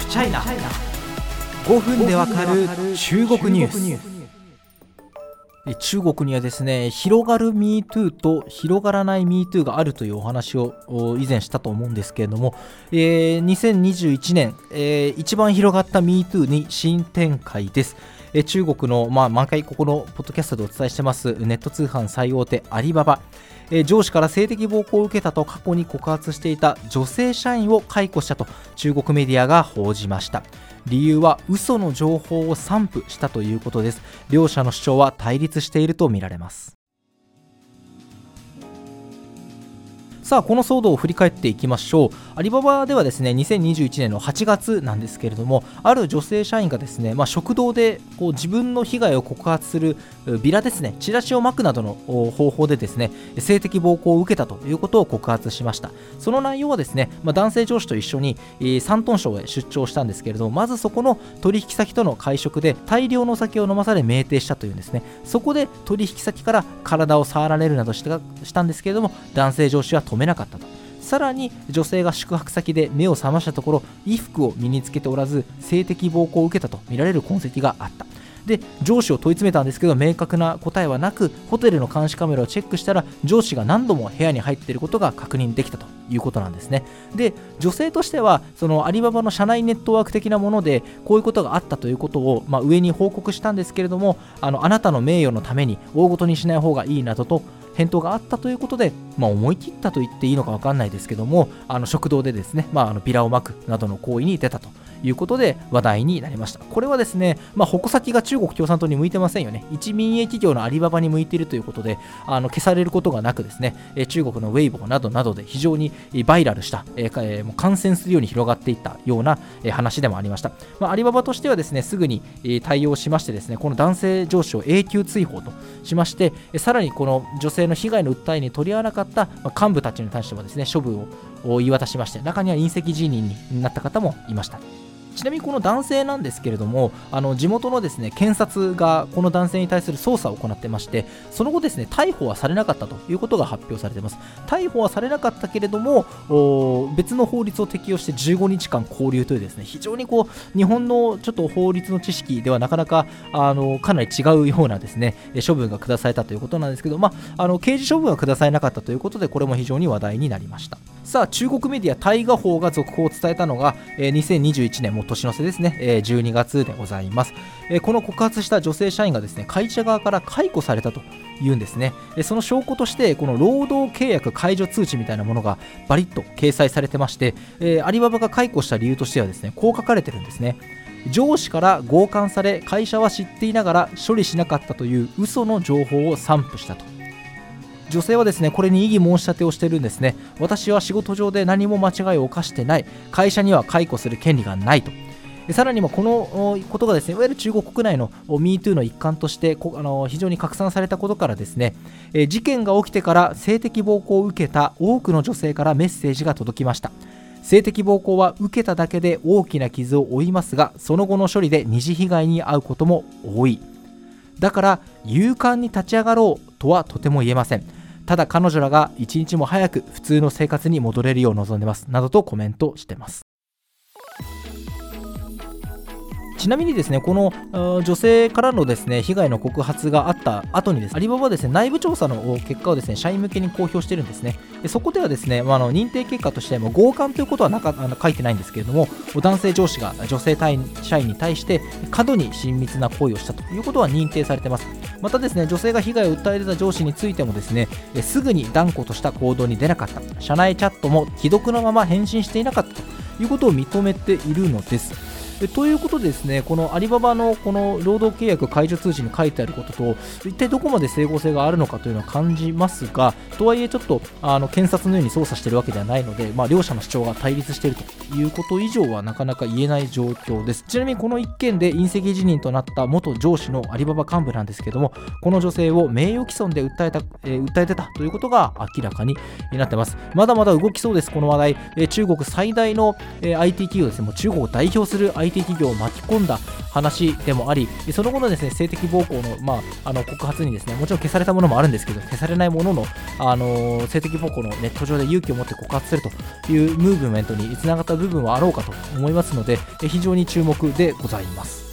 フチャイナ5分でわかる中国ニュース。中国にはですね広がる MeToo と広がらない MeToo があるというお話を以前したと思うんですけれども、えー、2021年、えー、一番広がった MeToo に新展開です。え中国の、まあ、毎回ここのポッドキャストでお伝えしてますネット通販最大手アリババ、え上司から性的暴行を受けたと過去に告発していた女性社員を解雇したと中国メディアが報じました。理由は嘘の情報を散布したということです。両者の主張は対立しているとみられます。さあこの騒動を振り返っていきましょう。アリババではですね2021年の8月なんですけれどもある女性社員がですね、まあ、食堂でこう自分の被害を告発するビラですねチラシを巻くなどの方法でですね性的暴行を受けたということを告発しました。その内容はですね、まあ、男性上司と一緒に山東省へ出張したんですけれどもまずそこの取引先との会食で大量の酒を飲まされ酩酊したというんですね。そこで取引先から体を触られるなどしたんですけれども男性上司は止めめなかったと。さらに女性が宿泊先で目を覚ましたところ衣服を身につけておらず性的暴行を受けたとみられる痕跡があった。で上司を問い詰めたんですけど明確な答えはなくホテルの監視カメラをチェックしたら上司が何度も部屋に入っていることが確認できたと。いうことなんですね。で女性としてはそのアリババの社内ネットワーク的なものでこういうことがあったということを、まあ、上に報告したんですけれどもあのあなたの名誉のために大ごとにしない方がいいなどと返答があったということで、まあ、思い切ったと言っていいのか分かんないですけどもあの食堂でですね、まあ、あのビラをまくなどの行為に出たということで話題になりました。これはですね、まあ、矛先が中国共産党に向いてませんよね。一民営企業のアリババに向いているということで、あの消されることがなくですね、中国のウェイボーなどなどで非常にバイラルした、えー、もう感染するように広がっていったような、話でもありました。まあ、アリババとしてはですね、すぐに、対応しましてですね、この男性上司を永久追放としまして、さらにこの女性の被害の訴えに取り合わなかった、幹部たちに対してもですね、処分を言い渡しまして、中には隕石辞任になった方もいました。ちなみにこの男性なんですけれどもあの地元のですね検察がこの男性に対する捜査を行ってましてその後ですね逮捕はされなかったということが発表されています。逮捕はされなかったけれども別の法律を適用して15日間拘留というですね非常にこう日本のちょっと法律の知識ではなかなかあのかなり違うようなですね処分が下されたということなんですけど、まあ、あの刑事処分は下されなかったということでこれも非常に話題になりました。さあ中国メディア大河法が続報を伝えたのが、えー、2021年も年の瀬ですね、えー、12月でございます、えー、この告発した女性社員がですね会社側から解雇されたというんですね。えその証拠としてこの労働契約解除通知みたいなものがバリッと掲載されてまして、えー、アリババが解雇した理由としてはですねこう書かれてるんですね。上司から強姦され会社は知っていながら処理しなかったという嘘の情報を散布したと。女性はですねこれに異議申し立てをしているんですね。私は仕事上で何も間違いを犯してない。会社には解雇する権利がないと。さらにもこのことがですねいわゆる中国国内の MeToo の一環としてあの非常に拡散されたことからですね事件が起きてから性的暴行を受けた多くの女性からメッセージが届きました。性的暴行は受けただけで大きな傷を負いますがその後の処理で二次被害に遭うことも多い。だから勇敢に立ち上がろうとはとても言えません。ただ彼女らが一日も早く普通の生活に戻れるよう望んでます。などとコメントしてます。ちなみにですねこの女性からのですね被害の告発があった後にです、ね、アリババはですね内部調査の結果をですね社員向けに公表してるんですね。でそこではですね、まあ、の認定結果としても強姦ということはなかあの書いてないんですけれども男性上司が女性社員に対して過度に親密な行為をしたということは認定されてます。またですね女性が被害を訴え出た上司についてもですねすぐに断固とした行動に出なかった。社内チャットも既読のまま返信していなかったということを認めているのです。ということでですね、このアリババのこの労働契約解除通知に書いてあることと、一体どこまで整合性があるのかというのは感じますが、とはいえちょっとあの検察のように捜査しているわけではないので、まあ、両者の主張が対立しているということ以上はなかなか言えない状況です。ちなみにこの一件で隕石辞任となった元上司のアリババ幹部なんですけども、この女性を名誉毀損で訴えた、えー、訴えてたということが明らかになってます。まだまだ動きそうです、この話題。えー、中国最大の、えー、IT 企業ですね、もう中国を代表する IT IT 企業を巻き込んだ話でもありその後のですね性的暴行の,、まあ、あの告発にですねもちろん消されたものもあるんですけど消されないものの、あの性的暴行のネット上で勇気を持って告発するというムーブメントにつながった部分はあろうかと思いますので非常に注目でございます。